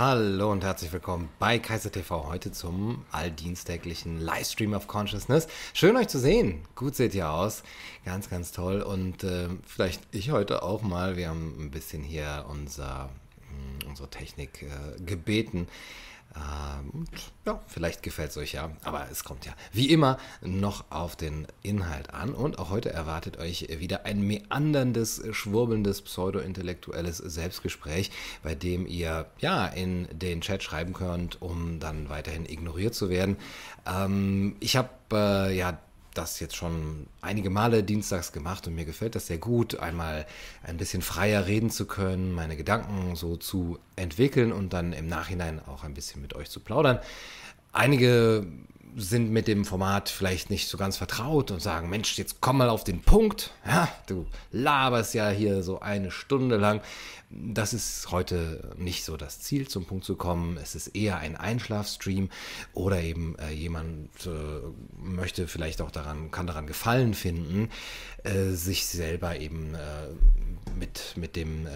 Hallo und herzlich willkommen bei Kaiser TV heute zum alldienstäglichen Livestream of Consciousness. Schön euch zu sehen. Gut seht ihr aus. Ganz, ganz toll. Und äh, vielleicht ich heute auch mal. Wir haben ein bisschen hier unser, mh, hm, unsere Technik äh, gebeten ähm, ja, vielleicht gefällt es euch ja, aber es kommt ja wie immer noch auf den Inhalt an. Und auch heute erwartet euch wieder ein meanderndes, schwurbelndes, pseudo-intellektuelles Selbstgespräch, bei dem ihr ja in den Chat schreiben könnt, um dann weiterhin ignoriert zu werden. Ähm, ich habe äh, ja das jetzt schon einige Male dienstags gemacht und mir gefällt das sehr gut, einmal ein bisschen freier reden zu können, meine Gedanken so zu entwickeln und dann im Nachhinein auch ein bisschen mit euch zu plaudern. Einige sind mit dem Format vielleicht nicht so ganz vertraut und sagen, Mensch, jetzt komm mal auf den Punkt. Ja, du laberst ja hier so eine Stunde lang. Das ist heute nicht so das Ziel, zum Punkt zu kommen. Es ist eher ein Einschlafstream oder eben äh, jemand äh, möchte vielleicht auch daran, kann daran Gefallen finden, äh, sich selber eben äh, mit, mit dem äh,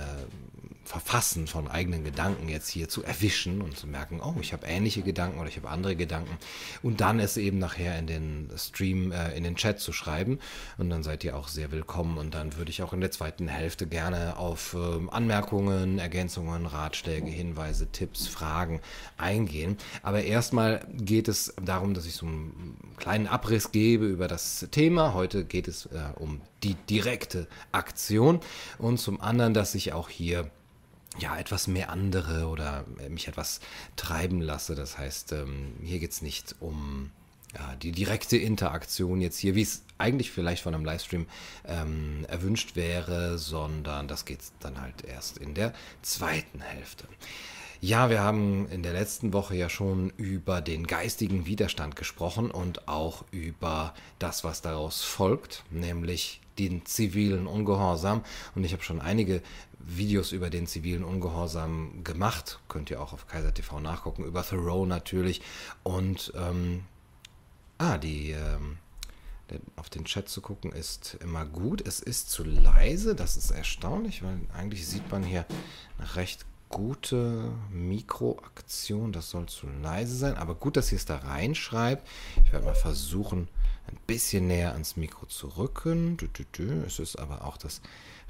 Verfassen von eigenen Gedanken jetzt hier zu erwischen und zu merken, oh, ich habe ähnliche Gedanken oder ich habe andere Gedanken und dann es eben nachher in den Stream, äh, in den Chat zu schreiben und dann seid ihr auch sehr willkommen und dann würde ich auch in der zweiten Hälfte gerne auf äh, Anmerkungen, Ergänzungen, Ratschläge, Hinweise, Tipps, Fragen eingehen. Aber erstmal geht es darum, dass ich so einen kleinen Abriss gebe über das Thema. Heute geht es äh, um die direkte Aktion und zum anderen, dass ich auch hier ja, etwas mehr andere oder mich etwas treiben lasse. Das heißt, ähm, hier geht es nicht um ja, die direkte Interaktion jetzt hier, wie es eigentlich vielleicht von einem Livestream ähm, erwünscht wäre, sondern das geht dann halt erst in der zweiten Hälfte. Ja, wir haben in der letzten Woche ja schon über den geistigen Widerstand gesprochen und auch über das, was daraus folgt, nämlich den zivilen Ungehorsam. Und ich habe schon einige Videos über den zivilen Ungehorsam gemacht. Könnt ihr auch auf Kaiser TV nachgucken. Über Thoreau natürlich. Und ähm, ah, die ähm, auf den Chat zu gucken ist immer gut. Es ist zu leise, das ist erstaunlich, weil eigentlich sieht man hier eine recht gute Mikroaktion. Das soll zu leise sein, aber gut, dass ihr es da reinschreibt. Ich werde mal versuchen, ein bisschen näher ans Mikro zu rücken. Es ist aber auch das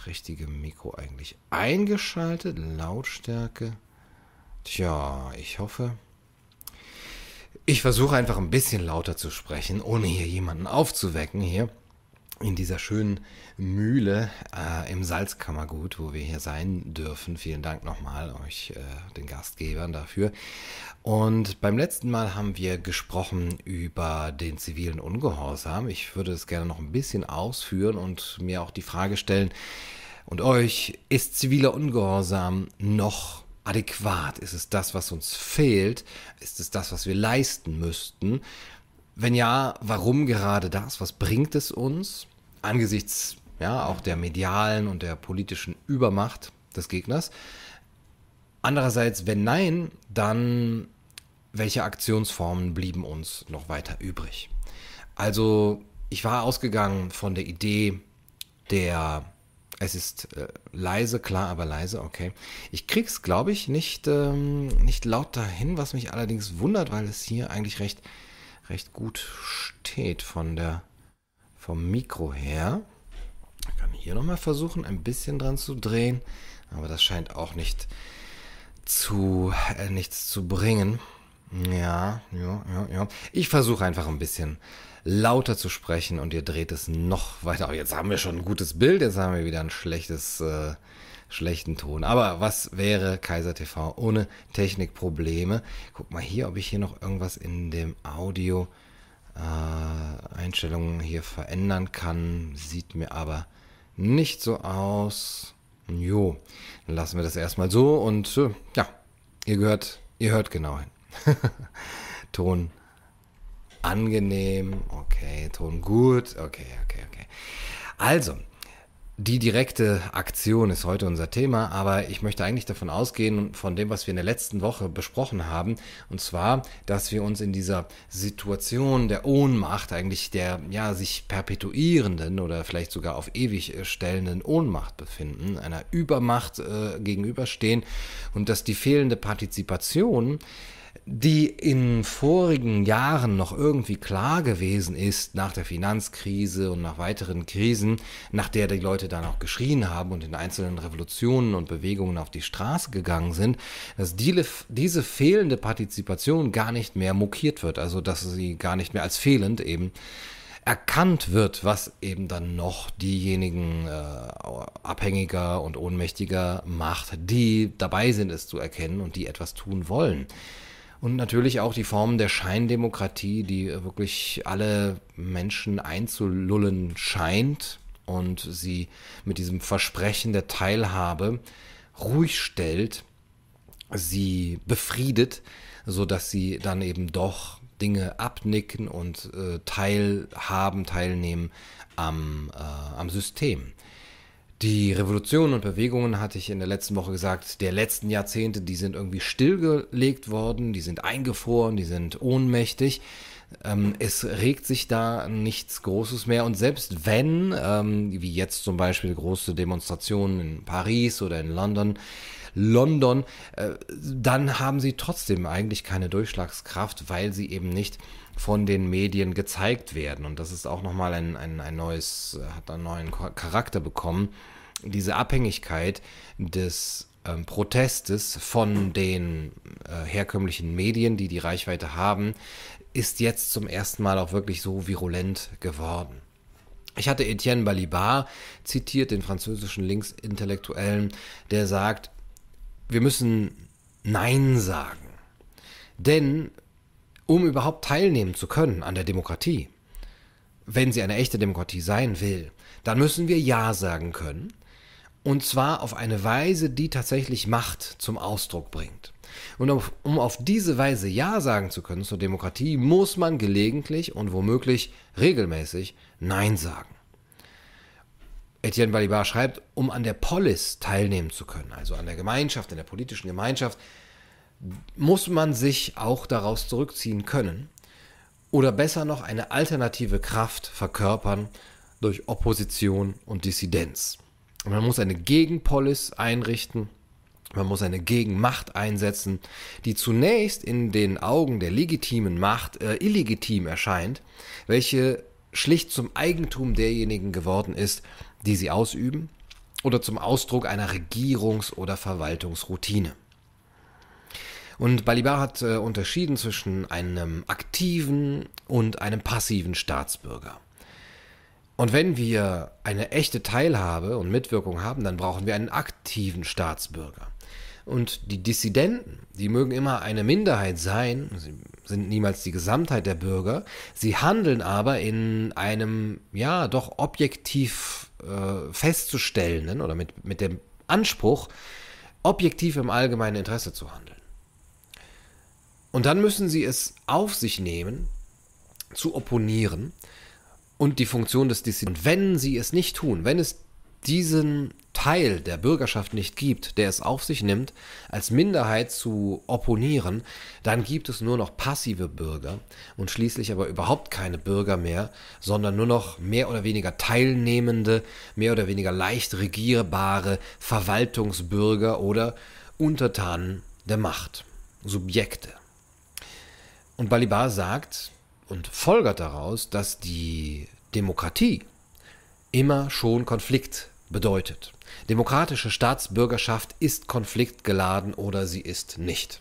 richtige Mikro eigentlich eingeschaltet. Lautstärke. Tja, ich hoffe. Ich versuche einfach ein bisschen lauter zu sprechen, ohne hier jemanden aufzuwecken hier in dieser schönen Mühle äh, im Salzkammergut, wo wir hier sein dürfen. Vielen Dank nochmal euch, äh, den Gastgebern dafür. Und beim letzten Mal haben wir gesprochen über den zivilen Ungehorsam. Ich würde es gerne noch ein bisschen ausführen und mir auch die Frage stellen, und euch, ist ziviler Ungehorsam noch adäquat? Ist es das, was uns fehlt? Ist es das, was wir leisten müssten? Wenn ja, warum gerade das? Was bringt es uns angesichts ja auch der medialen und der politischen Übermacht des Gegners? Andererseits, wenn nein, dann welche Aktionsformen blieben uns noch weiter übrig? Also, ich war ausgegangen von der Idee der es ist äh, leise, klar, aber leise, okay. Ich krieg's, glaube ich, nicht, ähm, nicht laut dahin, was mich allerdings wundert, weil es hier eigentlich recht recht gut steht von der, vom Mikro her. Ich kann hier nochmal versuchen, ein bisschen dran zu drehen, aber das scheint auch nicht zu, äh, nichts zu bringen. Ja, ja, ja, ja. Ich versuche einfach ein bisschen lauter zu sprechen und ihr dreht es noch weiter. Aber jetzt haben wir schon ein gutes Bild, jetzt haben wir wieder ein schlechtes äh, schlechten Ton. Aber was wäre Kaiser TV ohne Technikprobleme? Guck mal hier, ob ich hier noch irgendwas in dem Audio äh, Einstellungen hier verändern kann. Sieht mir aber nicht so aus. Jo, dann lassen wir das erstmal so und äh, ja, ihr gehört, ihr hört genau hin. Ton angenehm, okay, Ton gut, okay, okay, okay. Also, Die direkte Aktion ist heute unser Thema, aber ich möchte eigentlich davon ausgehen, von dem, was wir in der letzten Woche besprochen haben, und zwar, dass wir uns in dieser Situation der Ohnmacht, eigentlich der ja sich perpetuierenden oder vielleicht sogar auf ewig stellenden Ohnmacht befinden, einer Übermacht äh, gegenüberstehen und dass die fehlende Partizipation die in vorigen Jahren noch irgendwie klar gewesen ist, nach der Finanzkrise und nach weiteren Krisen, nach der die Leute dann auch geschrien haben und in einzelnen Revolutionen und Bewegungen auf die Straße gegangen sind, dass die, diese fehlende Partizipation gar nicht mehr mokiert wird, also dass sie gar nicht mehr als fehlend eben erkannt wird, was eben dann noch diejenigen äh, abhängiger und ohnmächtiger macht, die dabei sind, es zu erkennen und die etwas tun wollen. Und natürlich auch die Form der Scheindemokratie, die wirklich alle Menschen einzulullen scheint und sie mit diesem Versprechen der Teilhabe ruhig stellt, sie befriedet, so dass sie dann eben doch Dinge abnicken und äh, teilhaben, teilnehmen am, äh, am System. Die Revolutionen und Bewegungen, hatte ich in der letzten Woche gesagt, der letzten Jahrzehnte, die sind irgendwie stillgelegt worden, die sind eingefroren, die sind ohnmächtig. Ähm, es regt sich da nichts Großes mehr. Und selbst wenn, ähm, wie jetzt zum Beispiel große Demonstrationen in Paris oder in London, London, äh, dann haben sie trotzdem eigentlich keine Durchschlagskraft, weil sie eben nicht von den Medien gezeigt werden. Und das ist auch nochmal ein, ein, ein neues, hat einen neuen Charakter bekommen diese Abhängigkeit des ähm, Protestes von den äh, herkömmlichen Medien, die die Reichweite haben, ist jetzt zum ersten Mal auch wirklich so virulent geworden. Ich hatte Etienne Balibar zitiert, den französischen Linksintellektuellen, der sagt, wir müssen Nein sagen. Denn um überhaupt teilnehmen zu können an der Demokratie, wenn sie eine echte Demokratie sein will, dann müssen wir Ja sagen können und zwar auf eine Weise, die tatsächlich Macht zum Ausdruck bringt. Und auf, um auf diese Weise Ja sagen zu können zur Demokratie, muss man gelegentlich und womöglich regelmäßig Nein sagen. Etienne Balibar schreibt, um an der Polis teilnehmen zu können, also an der Gemeinschaft, in der politischen Gemeinschaft, muss man sich auch daraus zurückziehen können oder besser noch eine alternative Kraft verkörpern durch Opposition und Dissidenz. Man muss eine Gegenpolis einrichten. Man muss eine Gegenmacht einsetzen, die zunächst in den Augen der legitimen Macht äh, illegitim erscheint, welche schlicht zum Eigentum derjenigen geworden ist, die sie ausüben, oder zum Ausdruck einer Regierungs- oder Verwaltungsroutine. Und Balibar hat äh, unterschieden zwischen einem aktiven und einem passiven Staatsbürger. Und wenn wir eine echte Teilhabe und Mitwirkung haben, dann brauchen wir einen aktiven Staatsbürger. Und die Dissidenten, die mögen immer eine Minderheit sein, sie sind niemals die Gesamtheit der Bürger, sie handeln aber in einem, ja, doch objektiv äh, festzustellenden oder mit, mit dem Anspruch, objektiv im allgemeinen Interesse zu handeln. Und dann müssen sie es auf sich nehmen, zu opponieren und die Funktion des Dissidenten. Und wenn sie es nicht tun, wenn es diesen Teil der Bürgerschaft nicht gibt, der es auf sich nimmt, als Minderheit zu opponieren, dann gibt es nur noch passive Bürger und schließlich aber überhaupt keine Bürger mehr, sondern nur noch mehr oder weniger teilnehmende, mehr oder weniger leicht regierbare Verwaltungsbürger oder Untertanen der Macht, Subjekte. Und Balibar sagt, und folgert daraus, dass die Demokratie immer schon Konflikt bedeutet. Demokratische Staatsbürgerschaft ist konfliktgeladen oder sie ist nicht.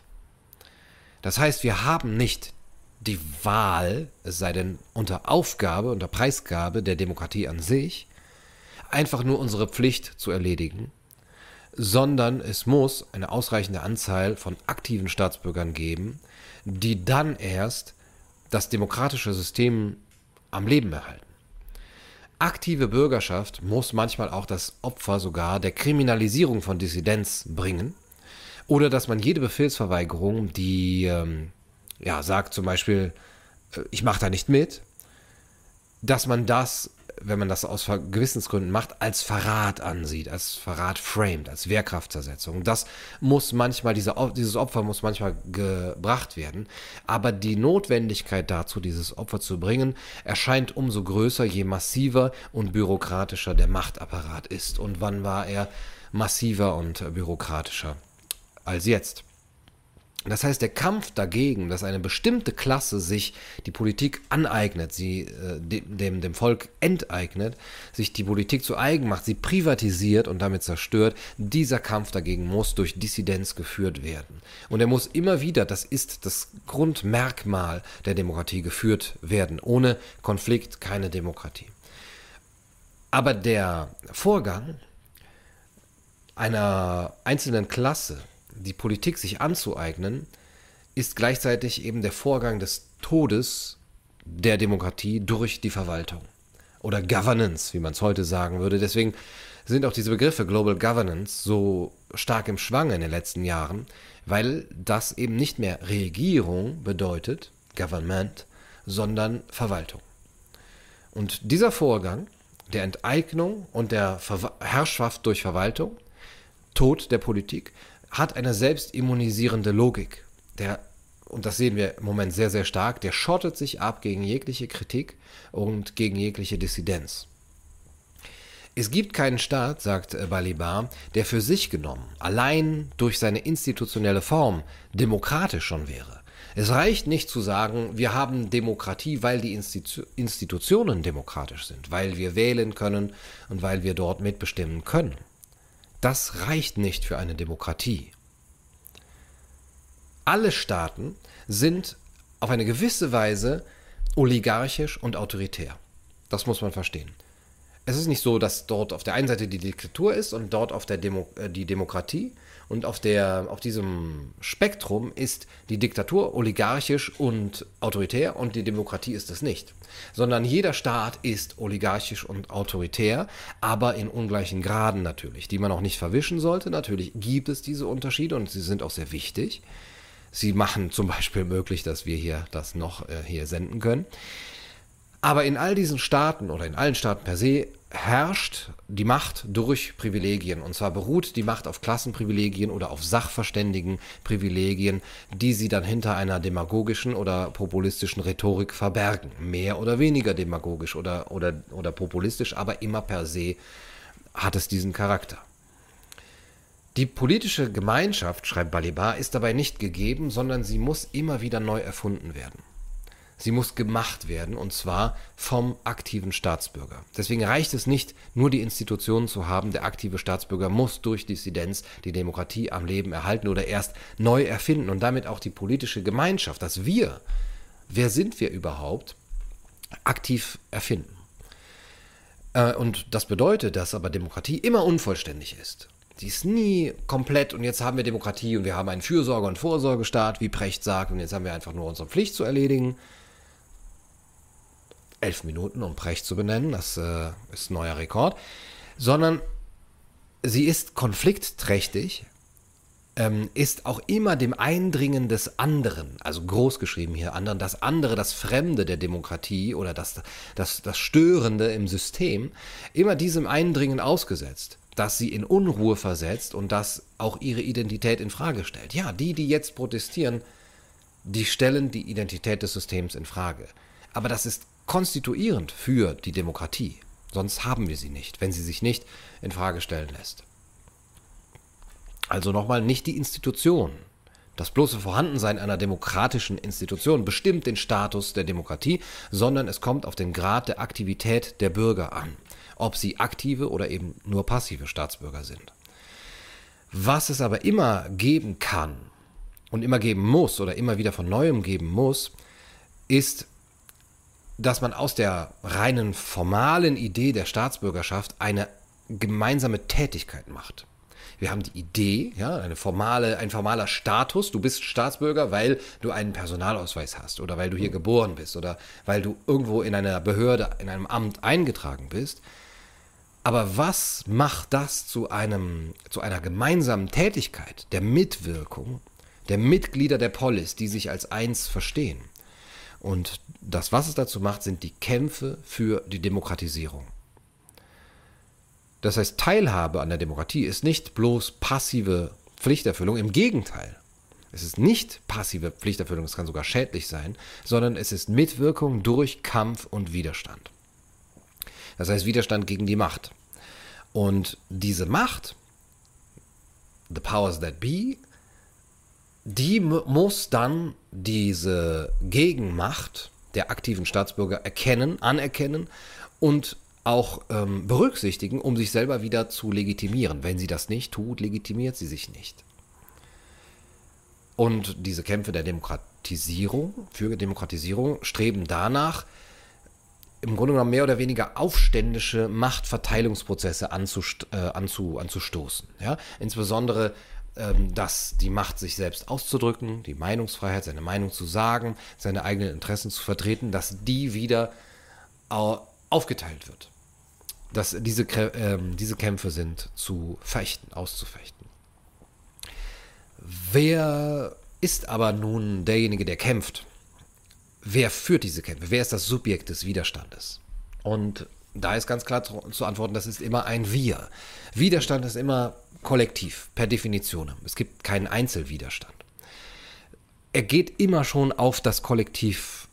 Das heißt, wir haben nicht die Wahl, es sei denn unter Aufgabe, unter Preisgabe der Demokratie an sich, einfach nur unsere Pflicht zu erledigen, sondern es muss eine ausreichende Anzahl von aktiven Staatsbürgern geben, die dann erst das demokratische System am Leben erhalten. Aktive Bürgerschaft muss manchmal auch das Opfer sogar der Kriminalisierung von Dissidenz bringen oder dass man jede Befehlsverweigerung, die ähm, ja sagt zum Beispiel, äh, ich mache da nicht mit, dass man das wenn man das aus Gewissensgründen macht, als Verrat ansieht, als Verrat framed, als Wehrkraftzersetzung. Das muss manchmal, diese, dieses Opfer muss manchmal gebracht werden. Aber die Notwendigkeit dazu, dieses Opfer zu bringen, erscheint umso größer, je massiver und bürokratischer der Machtapparat ist. Und wann war er massiver und bürokratischer als jetzt? Das heißt, der Kampf dagegen, dass eine bestimmte Klasse sich die Politik aneignet, sie äh, dem, dem Volk enteignet, sich die Politik zu eigen macht, sie privatisiert und damit zerstört, dieser Kampf dagegen muss durch Dissidenz geführt werden. Und er muss immer wieder, das ist das Grundmerkmal der Demokratie, geführt werden. Ohne Konflikt keine Demokratie. Aber der Vorgang einer einzelnen Klasse, die Politik sich anzueignen, ist gleichzeitig eben der Vorgang des Todes der Demokratie durch die Verwaltung oder Governance, wie man es heute sagen würde. Deswegen sind auch diese Begriffe Global Governance so stark im Schwange in den letzten Jahren, weil das eben nicht mehr Regierung bedeutet, Government, sondern Verwaltung. Und dieser Vorgang der Enteignung und der Ver Herrschaft durch Verwaltung, Tod der Politik, hat eine selbstimmunisierende Logik. Der, und das sehen wir im Moment sehr, sehr stark, der schottet sich ab gegen jegliche Kritik und gegen jegliche Dissidenz. Es gibt keinen Staat, sagt äh, Balibar, der für sich genommen, allein durch seine institutionelle Form, demokratisch schon wäre. Es reicht nicht zu sagen, wir haben Demokratie, weil die Institu Institutionen demokratisch sind, weil wir wählen können und weil wir dort mitbestimmen können. Das reicht nicht für eine Demokratie. Alle Staaten sind auf eine gewisse Weise oligarchisch und autoritär. Das muss man verstehen. Es ist nicht so, dass dort auf der einen Seite die Diktatur ist und dort auf der Demo äh, die Demokratie, und auf, der, auf diesem Spektrum ist die Diktatur oligarchisch und autoritär und die Demokratie ist es nicht. Sondern jeder Staat ist oligarchisch und autoritär, aber in ungleichen Graden natürlich, die man auch nicht verwischen sollte. Natürlich gibt es diese Unterschiede und sie sind auch sehr wichtig. Sie machen zum Beispiel möglich, dass wir hier das noch äh, hier senden können. Aber in all diesen Staaten oder in allen Staaten per se herrscht die Macht durch Privilegien. Und zwar beruht die Macht auf Klassenprivilegien oder auf Sachverständigenprivilegien, die sie dann hinter einer demagogischen oder populistischen Rhetorik verbergen. Mehr oder weniger demagogisch oder, oder, oder populistisch, aber immer per se hat es diesen Charakter. Die politische Gemeinschaft, schreibt Balibar, ist dabei nicht gegeben, sondern sie muss immer wieder neu erfunden werden. Sie muss gemacht werden und zwar vom aktiven Staatsbürger. Deswegen reicht es nicht, nur die Institutionen zu haben. Der aktive Staatsbürger muss durch Dissidenz die Demokratie am Leben erhalten oder erst neu erfinden und damit auch die politische Gemeinschaft, dass wir, wer sind wir überhaupt, aktiv erfinden. Äh, und das bedeutet, dass aber Demokratie immer unvollständig ist. Die ist nie komplett und jetzt haben wir Demokratie und wir haben einen Fürsorge- und Vorsorgestaat, wie Precht sagt, und jetzt haben wir einfach nur unsere Pflicht zu erledigen elf Minuten, um Precht zu benennen, das äh, ist ein neuer Rekord, sondern sie ist konfliktträchtig, ähm, ist auch immer dem Eindringen des anderen, also groß geschrieben hier anderen, das andere, das Fremde der Demokratie oder das, das, das Störende im System, immer diesem Eindringen ausgesetzt, dass sie in Unruhe versetzt und das auch ihre Identität in Frage stellt. Ja, die, die jetzt protestieren, die stellen die Identität des Systems in Frage. Aber das ist konstituierend für die Demokratie. Sonst haben wir sie nicht, wenn sie sich nicht in Frage stellen lässt. Also nochmal nicht die Institution. Das bloße Vorhandensein einer demokratischen Institution bestimmt den Status der Demokratie, sondern es kommt auf den Grad der Aktivität der Bürger an, ob sie aktive oder eben nur passive Staatsbürger sind. Was es aber immer geben kann und immer geben muss oder immer wieder von neuem geben muss, ist dass man aus der reinen formalen Idee der Staatsbürgerschaft eine gemeinsame Tätigkeit macht. Wir haben die Idee, ja, eine formale, ein formaler Status. Du bist Staatsbürger, weil du einen Personalausweis hast oder weil du hier geboren bist oder weil du irgendwo in einer Behörde, in einem Amt eingetragen bist. Aber was macht das zu einem, zu einer gemeinsamen Tätigkeit der Mitwirkung der Mitglieder der Polis, die sich als eins verstehen? Und das, was es dazu macht, sind die Kämpfe für die Demokratisierung. Das heißt, Teilhabe an der Demokratie ist nicht bloß passive Pflichterfüllung, im Gegenteil. Es ist nicht passive Pflichterfüllung, es kann sogar schädlich sein, sondern es ist Mitwirkung durch Kampf und Widerstand. Das heißt Widerstand gegen die Macht. Und diese Macht, the powers that be, die muss dann diese Gegenmacht der aktiven Staatsbürger erkennen, anerkennen und auch ähm, berücksichtigen, um sich selber wieder zu legitimieren. Wenn sie das nicht tut, legitimiert sie sich nicht. Und diese Kämpfe der Demokratisierung, für Demokratisierung, streben danach, im Grunde genommen mehr oder weniger aufständische Machtverteilungsprozesse anzust äh, anzu anzustoßen. Ja? Insbesondere ähm, dass die Macht, sich selbst auszudrücken, die Meinungsfreiheit, seine Meinung zu sagen, seine eigenen Interessen zu vertreten, dass die wieder aufgeteilt wird. Dass diese, äh, diese Kämpfe sind zu fechten, auszufechten. Wer ist aber nun derjenige, der kämpft? wer führt diese Kämpfe? Wer ist das Subjekt des Widerstandes? Und da ist ganz klar zu, zu, antworten, das ist immer ein Wir. Widerstand ist immer kollektiv, per Definition. Es gibt keinen Einzelwiderstand. Er geht immer schon auf das Kollektiv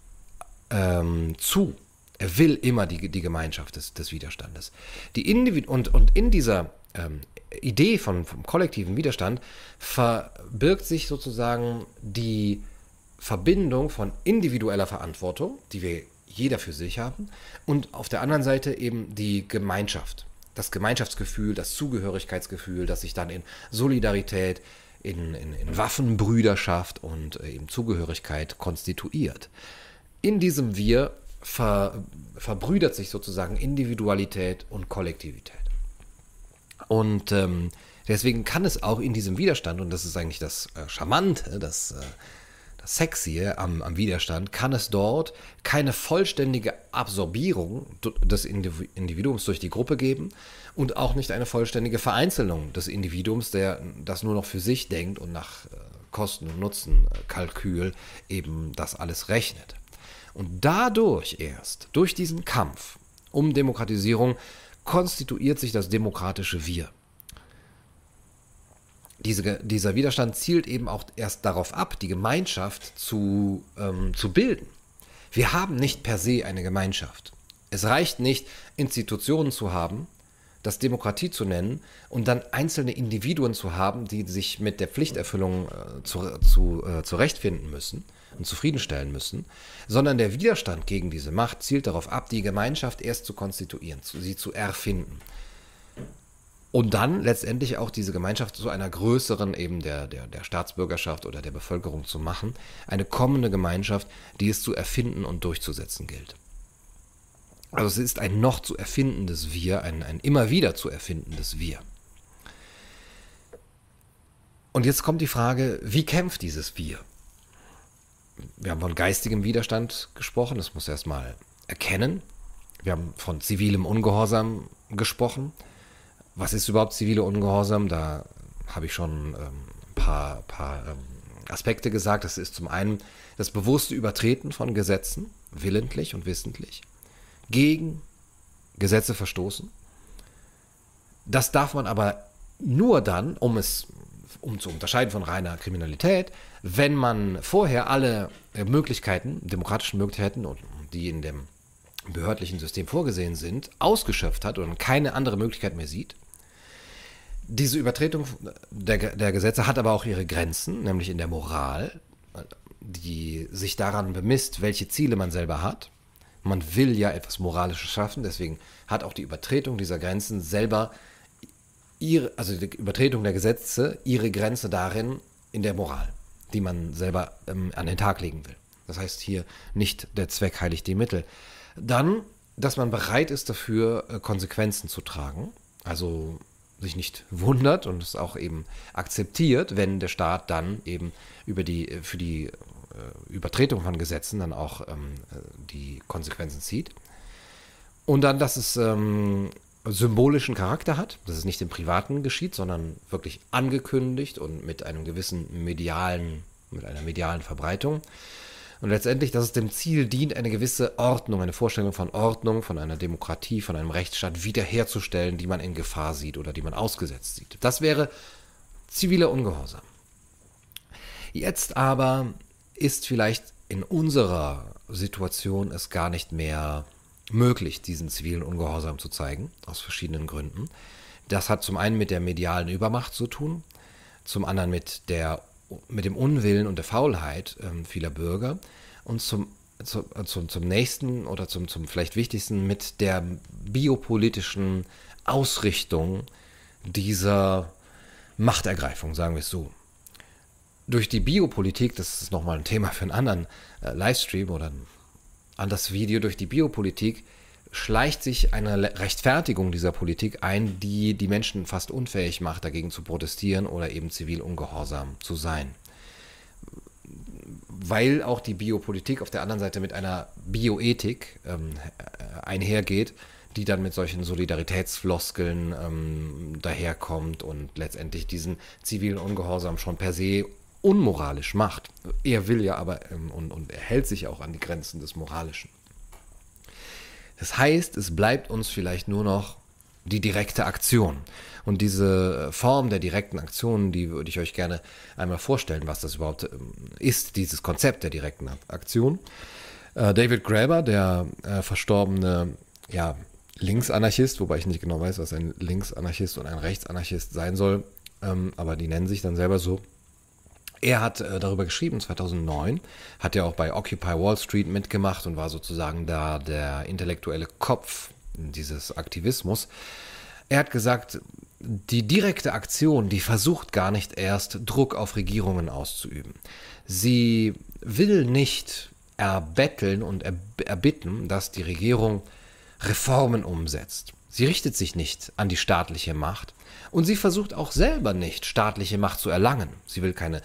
ähm, zu. Er will immer die, die Gemeinschaft des, des Widerstandes. Die Individu und, und in dieser ähm, Idee von, vom kollektiven Widerstand verbirgt sich sozusagen die Verbindung von individueller Verantwortung, die wir jeder für sich haben, und auf der anderen Seite eben die Gemeinschaft, das Gemeinschaftsgefühl, das Zugehörigkeitsgefühl, das sich dann in Solidarität, in, in, in Waffenbrüderschaft und äh, eben Zugehörigkeit konstituiert. In diesem Wir ver, verbrüdert sich sozusagen Individualität und Kollektivität. Und ähm, deswegen kann es auch in diesem Widerstand, und das ist eigentlich das äh, Charmante, das äh, das Sexy am, am Widerstand, kann es dort keine vollständige Absorbierung des Individuums durch die Gruppe geben und auch nicht eine vollständige Vereinzelung des Individuums, der das nur noch für sich denkt und nach äh, Kosten- und Nutzenkalkül eben das alles rechnet. Und dadurch erst, durch diesen Kampf um Demokratisierung, konstituiert sich das demokratische Wir diese, dieser Widerstand zielt eben auch erst darauf ab, die Gemeinschaft zu, ähm, zu bilden. Wir haben nicht per se eine Gemeinschaft. Es reicht nicht, Institutionen zu haben, das Demokratie zu nennen und dann einzelne Individuen zu haben, die sich mit der Pflichterfüllung äh, zu, zu, äh, zurechtfinden müssen und zufriedenstellen müssen, sondern der Widerstand gegen diese Macht zielt darauf ab, die Gemeinschaft erst zu konstituieren, zu, sie zu erfinden und dann letztendlich auch diese Gemeinschaft zu einer größeren eben der, der, der Staatsbürgerschaft oder der Bevölkerung zu machen. Eine kommende Gemeinschaft, die es zu erfinden und durchzusetzen gilt. Also es ist ein noch zu erfindendes Wir, ein, ein immer wieder zu erfindendes Wir. Und jetzt kommt die Frage, wie kämpft dieses Wir? Wir haben von geistigem Widerstand gesprochen, das muss erstmal erkennen. Wir haben von zivilem Ungehorsam gesprochen was ist überhaupt zivile Ungehorsam? Da habe ich schon ähm, ein paar, paar ähm, Aspekte gesagt. Das ist zum einen das bewusste Übertreten von Gesetzen, willentlich und wissentlich, gegen Gesetze verstoßen. Das darf man aber nur dann, um es um zu unterscheiden von reiner Kriminalität, wenn man vorher alle äh, Möglichkeiten, demokratischen Möglichkeiten, die in dem behördlichen System vorgesehen sind, ausgeschöpft hat und keine andere Möglichkeit mehr sieht diese Übertretung der, der Gesetze hat aber auch ihre Grenzen, nämlich in der Moral, die sich daran bemisst, welche Ziele man selber hat. Man will ja etwas Moralisches schaffen, deswegen hat auch die Übertretung dieser Grenzen selber ihre, also die Übertretung der Gesetze, ihre Grenze darin in der Moral, die man selber ähm, an den Tag legen will. Das heißt hier nicht der Zweck heiligt die Mittel. Dann, dass man bereit ist dafür, äh, Konsequenzen zu tragen. Also sich nicht wundert und es auch eben akzeptiert, wenn der Staat dann eben über die, für die äh, Übertretung von Gesetzen dann auch ähm, die Konsequenzen zieht. Und dann, dass es ähm, symbolischen Charakter hat, dass es nicht im Privaten geschieht, sondern wirklich angekündigt und mit einem gewissen medialen, mit einer medialen Verbreitung. Und letztendlich, dass es dem Ziel dient, eine gewisse Ordnung, eine Vorstellung von Ordnung, von einer Demokratie, von einem Rechtsstaat wiederherzustellen, die man in Gefahr sieht oder die man ausgesetzt sieht. Das wäre ziviler Ungehorsam. Jetzt aber ist vielleicht in unserer Situation es gar nicht mehr möglich, diesen zivilen Ungehorsam zu zeigen, aus verschiedenen Gründen. Das hat zum einen mit der medialen Übermacht zu tun, zum anderen mit, der, mit dem Unwillen und der Faulheit äh, vieler Bürger und zum, zu, äh, zum, zum nächsten oder zum, zum vielleicht wichtigsten mit der biopolitischen Ausrichtung dieser Machtergreifung, sagen wir es so. Durch die Biopolitik, das ist nochmal ein Thema für einen anderen äh, Livestream oder ein anderes Video, durch die Biopolitik schleicht sich eine Rechtfertigung dieser Politik ein, die die Menschen fast unfähig macht, dagegen zu protestieren oder eben zivil ungehorsam zu sein. Weil auch die Biopolitik auf der anderen Seite mit einer Bioethik ähm, einhergeht, die dann mit solchen Solidaritätsfloskeln ähm, daherkommt und letztendlich diesen zivilen Ungehorsam schon per se unmoralisch macht. Er will ja aber ähm, und, und er hält sich auch an die Grenzen des Moralischen. Das heißt, es bleibt uns vielleicht nur noch die direkte Aktion. Und diese Form der direkten Aktion, die würde ich euch gerne einmal vorstellen, was das überhaupt ähm, ist, dieses Konzept der direkten Aktion. Äh, David Graeber, der äh, verstorbene ja, Linksanarchist, wobei ich nicht genau weiß, was ein Linksanarchist und ein Rechtsanarchist sein soll, ähm, aber die nennen sich dann selber so, er hat äh, darüber geschrieben, 2009, hat ja auch bei Occupy Wall Street mitgemacht und war sozusagen da der intellektuelle Kopf dieses Aktivismus. Er hat gesagt, die direkte Aktion, die versucht gar nicht erst Druck auf Regierungen auszuüben. Sie will nicht erbetteln und erbitten, dass die Regierung Reformen umsetzt. Sie richtet sich nicht an die staatliche Macht und sie versucht auch selber nicht, staatliche Macht zu erlangen. Sie will keine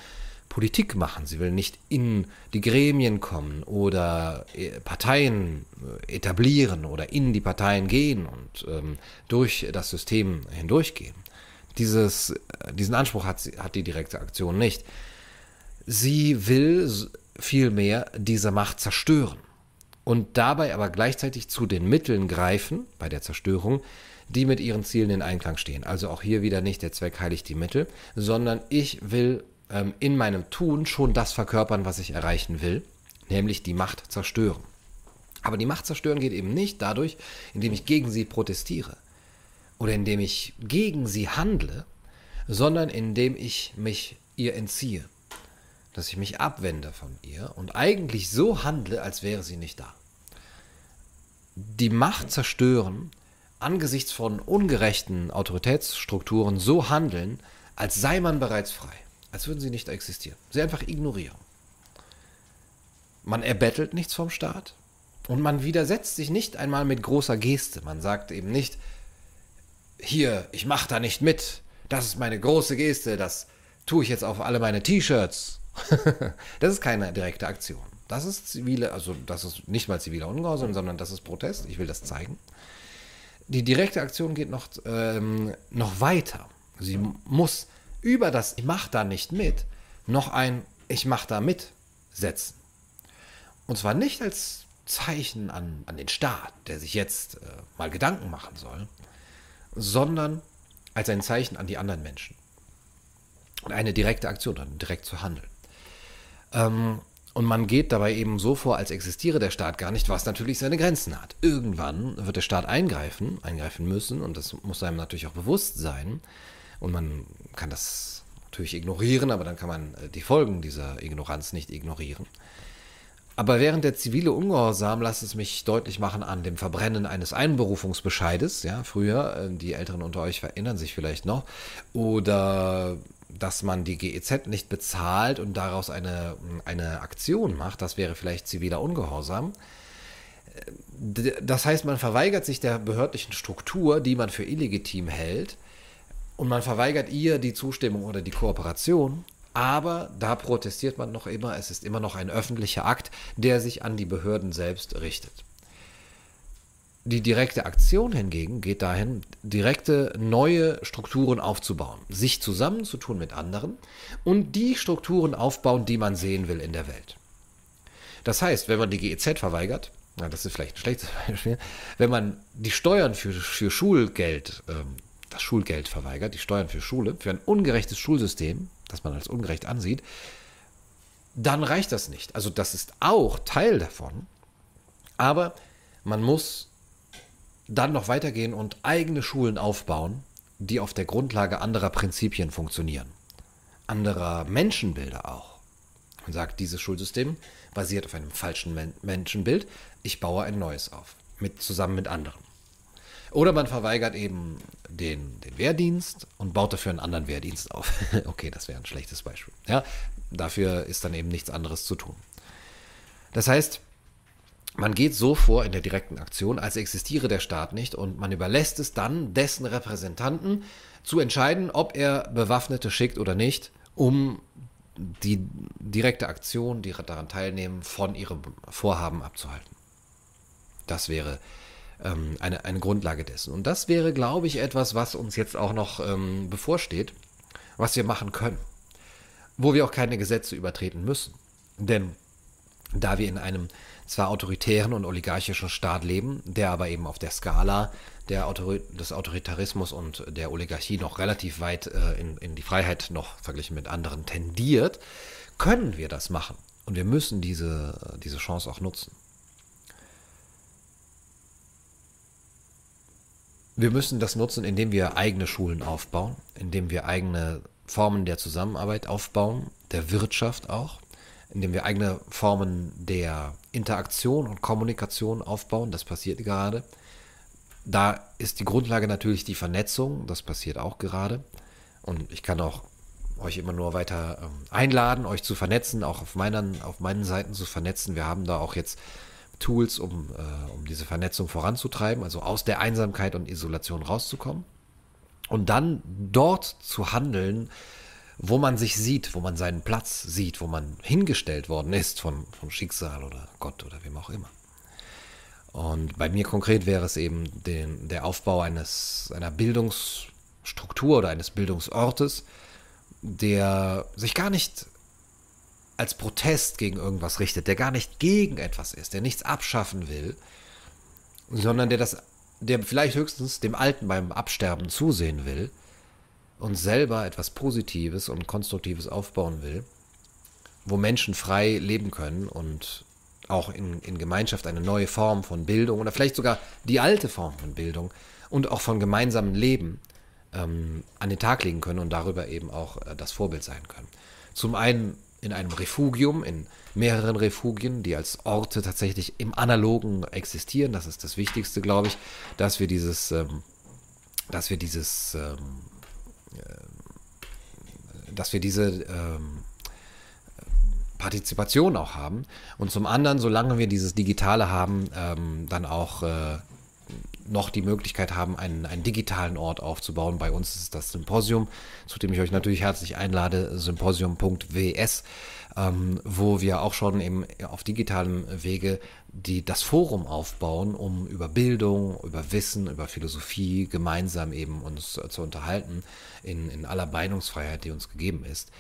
Politik machen. Sie will nicht in die Gremien kommen oder äh, Parteien äh, etablieren oder in die Parteien gehen und ähm, durch das System hindurchgehen. Dieses, äh, diesen Anspruch hat, hat die direkte Aktion nicht. Sie will vielmehr diese Macht zerstören und dabei aber gleichzeitig zu den Mitteln greifen bei der Zerstörung, die mit ihren Zielen in Einklang stehen. Also auch hier wieder nicht der Zweck heiligt die Mittel, sondern ich will ähm, in meinem Tun schon das verkörpern, was ich erreichen will, nämlich die Macht zerstören. Aber die Macht zerstören geht eben nicht dadurch, indem ich gegen sie protestiere oder indem ich gegen sie handle, sondern indem ich mich ihr entziehe, dass ich mich abwende von ihr und eigentlich so handle, als wäre sie nicht da. Die Macht zerstören, angesichts von ungerechten Autoritätsstrukturen so handeln, als sei man bereits frei als würden sie nicht existieren. Sie einfach ignorieren. Man erbettelt nichts vom Staat und man widersetzt sich nicht einmal mit großer Geste. Man sagt eben nicht, hier, ich mache da nicht mit, das ist meine große Geste, das tue ich jetzt auf alle meine T-Shirts. das ist keine direkte Aktion. Das ist zivile, also das ist nicht mal ziviler Ungehorsam, sondern das ist Protest. Ich will das zeigen. Die direkte Aktion geht noch, ähm, noch weiter. Sie muss über das Ich mach da nicht mit noch ein Ich mach da mit setzen. Und zwar nicht als Zeichen an, an den Staat, der sich jetzt äh, mal Gedanken machen soll, sondern als ein Zeichen an die anderen Menschen. Und eine direkte Aktion, dann direkt zu handeln. Ähm, und man geht dabei eben so vor, als existiere der Staat gar nicht, was natürlich seine Grenzen hat. Irgendwann wird der Staat eingreifen, eingreifen müssen, und das muss einem natürlich auch bewusst sein. Und man kann das natürlich ignorieren, aber dann kann man äh, die Folgen dieser Ignoranz nicht ignorieren. Aber während der zivile Ungehorsam, lasst es mich deutlich machen, an dem Verbrennen eines Einberufungsbescheides, ja, früher, äh, die Älteren unter euch erinnern sich vielleicht noch, oder dass man die GEZ nicht bezahlt und daraus eine, eine Aktion macht, das wäre vielleicht ziviler Ungehorsam. Äh, das heißt, man verweigert sich der behördlichen Struktur, die man für illegitim hält, und man verweigert ihr die Zustimmung oder die Kooperation, aber da protestiert man noch immer, es ist immer noch ein öffentlicher Akt, der sich an die Behörden selbst richtet. Die direkte Aktion hingegen geht dahin, direkte neue Strukturen aufzubauen, sich zusammenzutun mit anderen und die Strukturen aufbauen, die man sehen will in der Welt. Das heißt, wenn man die GEZ verweigert, na, das ist vielleicht ein schlechtes Beispiel, wenn man die Steuern für, für Schulgeld, ähm, das Schulgeld verweigert, die Steuern für Schule, für ein ungerechtes Schulsystem, das man als ungerecht ansieht, dann reicht das nicht. Also das ist auch Teil davon, aber man muss dann noch weitergehen und eigene Schulen aufbauen, die auf der Grundlage anderer Prinzipien funktionieren. Anderer Menschenbilder auch. Man sagt, dieses Schulsystem basiert auf einem falschen Men Menschenbild. Ich baue ein neues auf, mit, zusammen mit anderen. Oder man verweigert eben den, den Wehrdienst und baut dafür einen anderen Wehrdienst auf. okay, das wäre ein schlechtes Beispiel. Ja, dafür ist dann eben nichts anderes zu tun. Das heißt, man geht so vor in der direkten Aktion, als existiere der Staat nicht und man überlässt es dann dessen Repräsentanten zu entscheiden, ob er Bewaffnete schickt oder nicht, um die direkte Aktion, die daran teilnehmen, von ihrem Vorhaben abzuhalten. Das wäre ähm, eine, eine Grundlage dessen. Und das wäre, glaube ich, etwas, was uns jetzt auch noch ähm, bevorsteht, was wir machen können, wo wir auch keine Gesetze übertreten müssen. Denn da wir in einem zwar autoritären und oligarchischen Staat leben, der aber eben auf der Skala der Autori des Autoritarismus und der Oligarchie noch relativ weit äh, in, in die Freiheit noch verglichen mit anderen tendiert, können wir das machen. Und wir müssen diese, diese Chance auch nutzen. Wir müssen das nutzen, indem wir eigene Schulen aufbauen, indem wir eigene Formen der Zusammenarbeit aufbauen, der Wirtschaft auch indem wir eigene Formen der Interaktion und Kommunikation aufbauen. Das passiert gerade. Da ist die Grundlage natürlich die Vernetzung. Das passiert auch gerade. Und ich kann auch euch immer nur weiter ähm, einladen, euch zu vernetzen, auch auf meinen, auf meinen Seiten zu vernetzen. Wir haben da auch jetzt Tools, um, äh, um diese Vernetzung voranzutreiben, also aus der Einsamkeit und Isolation rauszukommen. Und dann dort zu handeln, wo man sich sieht, wo man seinen Platz sieht, wo man hingestellt worden ist von, vom Schicksal oder Gott oder wem auch immer. Und bei mir konkret wäre es eben den, der Aufbau eines, einer Bildungsstruktur oder eines Bildungsortes, der sich gar nicht als Protest gegen irgendwas richtet, der gar nicht gegen etwas ist, der nichts abschaffen will, sondern der das, der vielleicht höchstens dem Alten beim Absterben zusehen will und selber etwas Positives und Konstruktives aufbauen will, wo Menschen frei leben können und auch in, in Gemeinschaft eine neue Form von Bildung oder vielleicht sogar die alte Form von Bildung und auch von gemeinsamem Leben ähm, an den Tag legen können und darüber eben auch äh, das Vorbild sein können. Zum einen in einem Refugium, in mehreren Refugien, die als Orte tatsächlich im Analogen existieren. Das ist das Wichtigste, glaube ich, dass wir dieses, ähm, dass wir dieses ähm, dass wir diese ähm, Partizipation auch haben. Und zum anderen, solange wir dieses Digitale haben, ähm, dann auch äh, noch die Möglichkeit haben, einen, einen digitalen Ort aufzubauen. Bei uns ist das Symposium, zu dem ich euch natürlich herzlich einlade, symposium.ws, ähm, wo wir auch schon eben auf digitalem Wege die, das Forum aufbauen, um über Bildung, über Wissen, über Philosophie gemeinsam eben uns zu unterhalten in, in aller Beinungsfreiheit, die uns gegeben ist.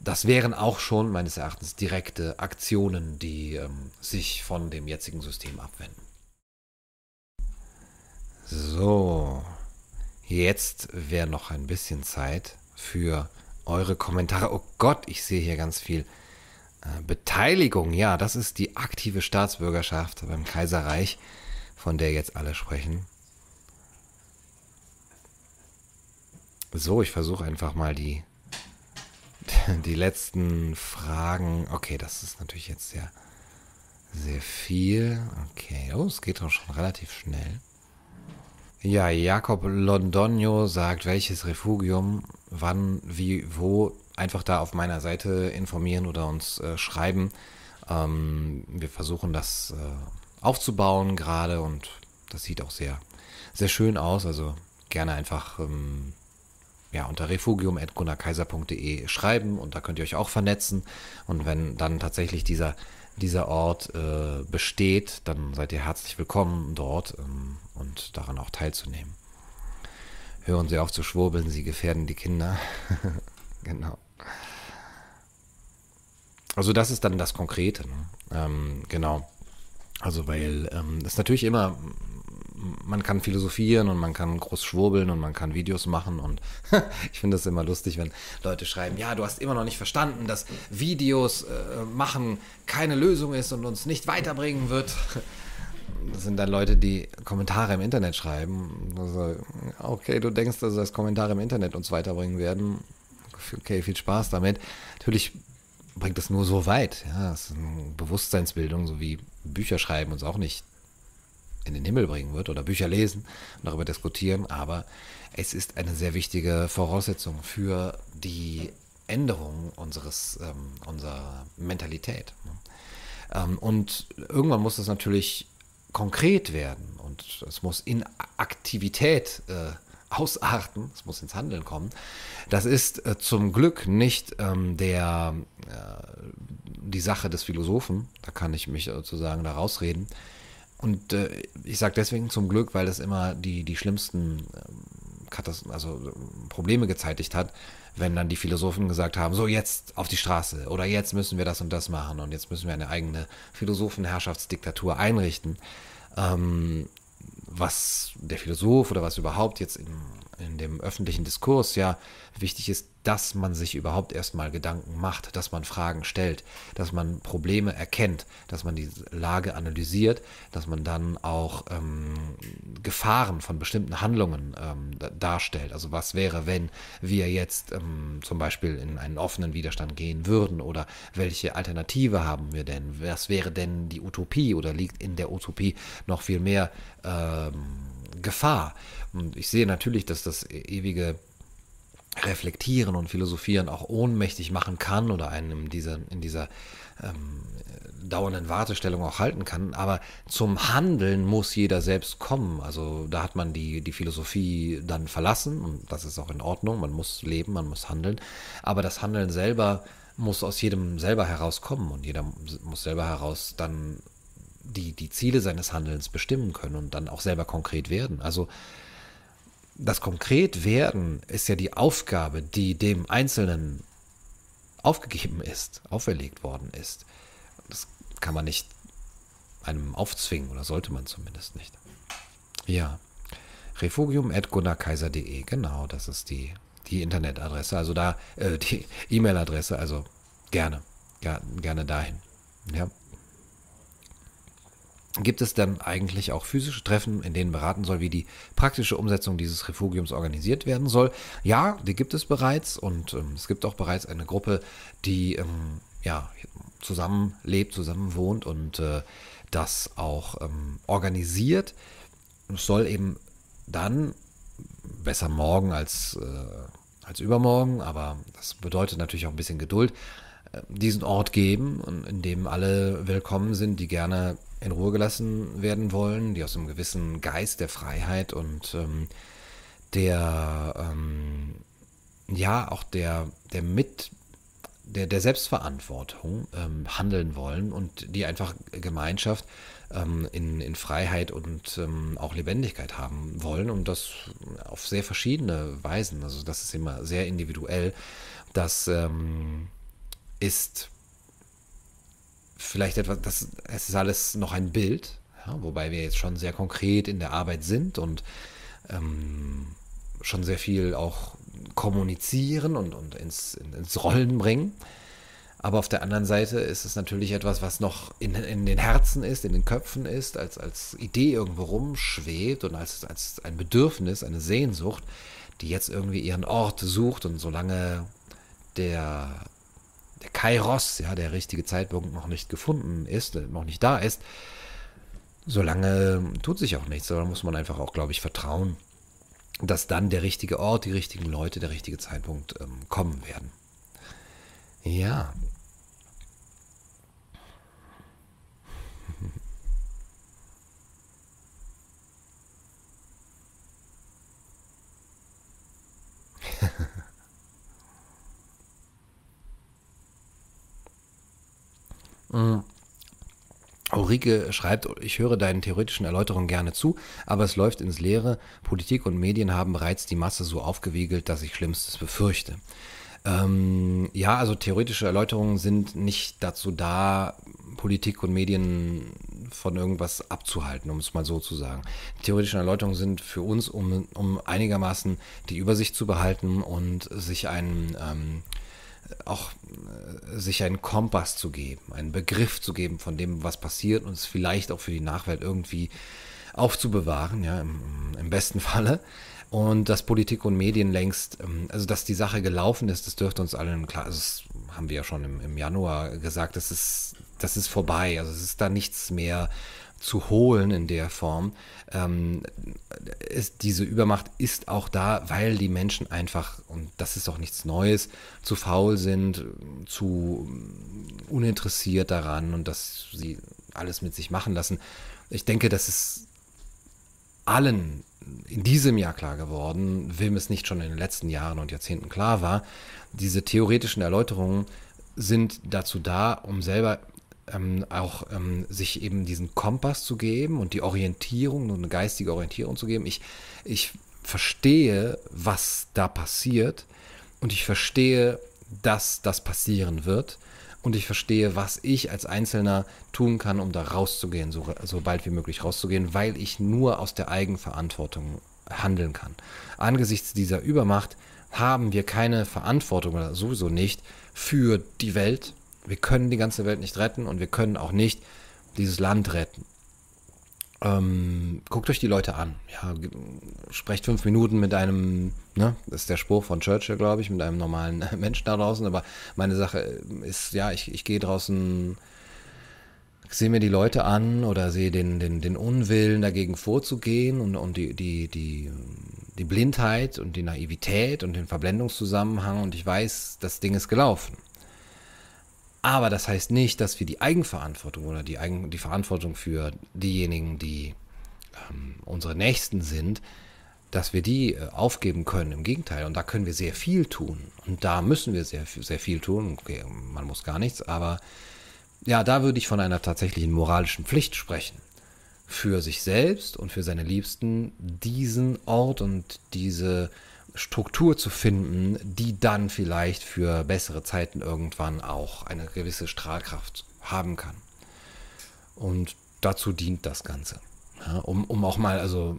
Das wären auch schon meines Erachtens direkte Aktionen, die ähm, sich von dem jetzigen System abwenden. So, jetzt wäre noch ein bisschen Zeit für eure Kommentare. Oh Gott, ich sehe hier ganz viel äh, Beteiligung. Ja, das ist die aktive Staatsbürgerschaft beim Kaiserreich, von der jetzt alle sprechen. So, ich versuche einfach mal die, die letzten Fragen. Okay, das ist natürlich jetzt sehr, sehr viel. Okay, oh, es geht doch schon relativ schnell. Ja, Jakob Londonio sagt, welches Refugium, wann, wie, wo. Einfach da auf meiner Seite informieren oder uns äh, schreiben. Ähm, wir versuchen das äh, aufzubauen gerade und das sieht auch sehr, sehr schön aus. Also gerne einfach ähm, ja, unter refugium.gunnarkaiser.de schreiben und da könnt ihr euch auch vernetzen. Und wenn dann tatsächlich dieser dieser Ort äh, besteht, dann seid ihr herzlich willkommen dort ähm, und daran auch teilzunehmen. Hören Sie auf zu schwurbeln, Sie gefährden die Kinder. genau. also das ist dann das Konkrete. Ne? Ähm, genau. Also weil ähm, es natürlich immer, man kann philosophieren und man kann groß schwurbeln und man kann Videos machen und ich finde das immer lustig, wenn Leute schreiben, ja, du hast immer noch nicht verstanden, dass Videos äh, machen keine Lösung ist und uns nicht weiterbringen wird. Das sind dann Leute, die Kommentare im Internet schreiben. Also, okay, du denkst, also, dass Kommentare im Internet uns weiterbringen werden. Okay, viel Spaß damit. Natürlich bringt es nur so weit. Ja, es ist eine Bewusstseinsbildung, so wie Bücher schreiben uns auch nicht in den Himmel bringen wird oder Bücher lesen und darüber diskutieren, aber es ist eine sehr wichtige Voraussetzung für die Änderung unseres, ähm, unserer Mentalität. Ne? Ähm, und irgendwann muss es natürlich konkret werden und es muss in Aktivität äh, ausarten, es muss ins Handeln kommen. Das ist äh, zum Glück nicht ähm, der, äh, die Sache des Philosophen, da kann ich mich sozusagen da rausreden. Und äh, ich sage deswegen zum Glück, weil das immer die, die schlimmsten ähm, also Probleme gezeitigt hat, wenn dann die Philosophen gesagt haben, so jetzt auf die Straße oder jetzt müssen wir das und das machen und jetzt müssen wir eine eigene Philosophenherrschaftsdiktatur einrichten. Ähm, was der Philosoph oder was überhaupt jetzt im, in dem öffentlichen Diskurs ja wichtig ist, dass man sich überhaupt erstmal Gedanken macht, dass man Fragen stellt, dass man Probleme erkennt, dass man die Lage analysiert, dass man dann auch ähm, Gefahren von bestimmten Handlungen ähm, darstellt. Also was wäre, wenn wir jetzt ähm, zum Beispiel in einen offenen Widerstand gehen würden oder welche Alternative haben wir denn? Was wäre denn die Utopie oder liegt in der Utopie noch viel mehr ähm, Gefahr? Und ich sehe natürlich, dass das e-, ewige Reflektieren und Philosophieren auch ohnmächtig machen kann oder einen in dieser, in dieser ähm, dauernden Wartestellung auch halten kann. Aber zum Handeln muss jeder selbst kommen. Also da hat man die, die Philosophie dann verlassen und das ist auch in Ordnung. Man muss leben, man muss handeln. Aber das Handeln selber muss aus jedem selber herauskommen und jeder muss selber heraus dann die, die Ziele seines Handelns bestimmen können und dann auch selber konkret werden. Also das Konkretwerden ist ja die Aufgabe, die dem Einzelnen aufgegeben ist, auferlegt worden ist. Das kann man nicht einem aufzwingen oder sollte man zumindest nicht. Ja, refugium.gunnarkaiser.de, genau, das ist die, die Internetadresse, also da, äh, die E-Mail-Adresse, also gerne, ja, gerne dahin. Ja. Gibt es dann eigentlich auch physische Treffen, in denen beraten soll, wie die praktische Umsetzung dieses Refugiums organisiert werden soll? Ja, die gibt es bereits und ähm, es gibt auch bereits eine Gruppe, die ähm, ja, zusammenlebt, zusammen wohnt und äh, das auch ähm, organisiert. Es soll eben dann besser morgen als, äh, als übermorgen, aber das bedeutet natürlich auch ein bisschen Geduld, äh, diesen Ort geben, in dem alle willkommen sind, die gerne in Ruhe gelassen werden wollen, die aus einem gewissen Geist der Freiheit und ähm, der ähm, ja auch der der mit der, der Selbstverantwortung ähm, handeln wollen und die einfach Gemeinschaft ähm, in, in Freiheit und ähm, auch Lebendigkeit haben wollen und das auf sehr verschiedene Weisen. Also das ist immer sehr individuell. Das ähm, ist vielleicht etwas, das, es ist alles noch ein Bild, ja, wobei wir jetzt schon sehr konkret in der Arbeit sind und ähm, schon sehr viel auch kommunizieren und, und ins, ins Rollen bringen. Aber auf der anderen Seite ist es natürlich etwas, was noch in, in den Herzen ist, in den Köpfen ist, als, als Idee irgendwo rumschwebt und als, als ein Bedürfnis, eine Sehnsucht, die jetzt irgendwie ihren Ort sucht. Und solange der der Kairos, ja, der richtige Zeitpunkt noch nicht gefunden ist, äh, noch nicht da ist, solange tut sich auch nichts. Da muss man einfach auch, glaube ich, vertrauen, dass dann der richtige Ort, die richtigen Leute, der richtige Zeitpunkt ähm, kommen werden. Ja. Mhm. Ulrike schreibt, ich höre deinen theoretischen Erläuterungen gerne zu, aber es läuft ins Leere. Politik und Medien haben bereits die Masse so aufgewiegelt, dass ich Schlimmstes befürchte. Ähm, ja, also theoretische Erläuterungen sind nicht dazu da, Politik und Medien von irgendwas abzuhalten, um es mal so zu sagen. Theoretische Erläuterungen sind für uns, um, um einigermaßen die Übersicht zu behalten und sich einen ähm, auch äh, sich einen Kompass zu geben, einen Begriff zu geben von dem, was passiert und es vielleicht auch für die Nachwelt irgendwie aufzubewahren, ja, im, im besten Falle. Und dass Politik und Medien längst, ähm, also dass die Sache gelaufen ist, das dürfte uns allen klar, also das haben wir ja schon im, im Januar gesagt, das ist, das ist vorbei. Also es ist da nichts mehr zu holen in der Form. Ähm, ist, diese Übermacht ist auch da, weil die Menschen einfach, und das ist auch nichts Neues, zu faul sind, zu uninteressiert daran und dass sie alles mit sich machen lassen. Ich denke, das ist allen in diesem Jahr klar geworden, wem es nicht schon in den letzten Jahren und Jahrzehnten klar war. Diese theoretischen Erläuterungen sind dazu da, um selber ähm, auch ähm, sich eben diesen Kompass zu geben und die Orientierung, eine geistige Orientierung zu geben. Ich, ich verstehe, was da passiert und ich verstehe, dass das passieren wird und ich verstehe, was ich als Einzelner tun kann, um da rauszugehen, so, so bald wie möglich rauszugehen, weil ich nur aus der Eigenverantwortung handeln kann. Angesichts dieser Übermacht haben wir keine Verantwortung oder sowieso nicht für die Welt, wir können die ganze Welt nicht retten und wir können auch nicht dieses Land retten. Ähm, guckt euch die Leute an. Ja, sprecht fünf Minuten mit einem, ne, das ist der Spruch von Churchill, glaube ich, mit einem normalen Menschen da draußen. Aber meine Sache ist, ja, ich, ich gehe draußen, sehe mir die Leute an oder sehe den, den, den Unwillen dagegen vorzugehen und, und die, die, die, die Blindheit und die Naivität und den Verblendungszusammenhang und ich weiß, das Ding ist gelaufen. Aber das heißt nicht, dass wir die Eigenverantwortung oder die, Eigen, die Verantwortung für diejenigen, die ähm, unsere Nächsten sind, dass wir die äh, aufgeben können. Im Gegenteil. Und da können wir sehr viel tun. Und da müssen wir sehr, sehr viel tun. Okay, man muss gar nichts. Aber ja, da würde ich von einer tatsächlichen moralischen Pflicht sprechen. Für sich selbst und für seine Liebsten diesen Ort und diese Struktur zu finden, die dann vielleicht für bessere Zeiten irgendwann auch eine gewisse Strahlkraft haben kann. Und dazu dient das Ganze. Ja, um, um auch mal, also,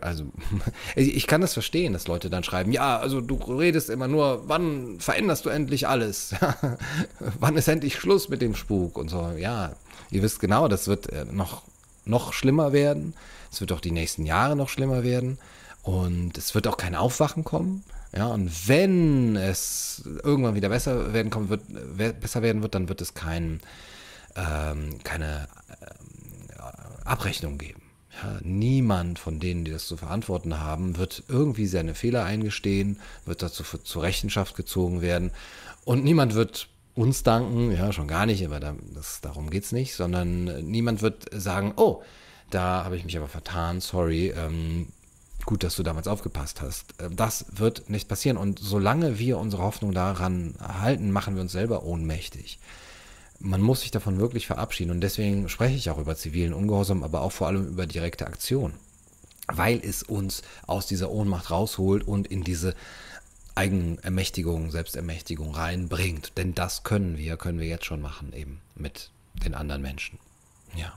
also, ich kann das verstehen, dass Leute dann schreiben, ja, also du redest immer nur, wann veränderst du endlich alles? wann ist endlich Schluss mit dem Spuk und so? Ja, ihr wisst genau, das wird äh, noch, noch schlimmer werden. Es wird auch die nächsten Jahre noch schlimmer werden. Und es wird auch kein Aufwachen kommen. Ja, und wenn es irgendwann wieder besser werden kommt, wird, besser werden wird, dann wird es kein, ähm, keine äh, Abrechnung geben. Ja, niemand von denen, die das zu verantworten haben, wird irgendwie seine Fehler eingestehen, wird dazu für, zur Rechenschaft gezogen werden. Und niemand wird uns danken, ja, schon gar nicht, aber da, das, darum geht es nicht, sondern niemand wird sagen, oh, da habe ich mich aber vertan, sorry, ähm, gut, dass du damals aufgepasst hast. Äh, das wird nicht passieren. Und solange wir unsere Hoffnung daran halten, machen wir uns selber ohnmächtig. Man muss sich davon wirklich verabschieden. Und deswegen spreche ich auch über zivilen Ungehorsam, aber auch vor allem über direkte Aktion. Weil es uns aus dieser Ohnmacht rausholt und in diese Eigenermächtigung, Selbstermächtigung reinbringt. Denn das können wir, können wir jetzt schon machen, eben mit den anderen Menschen. Ja.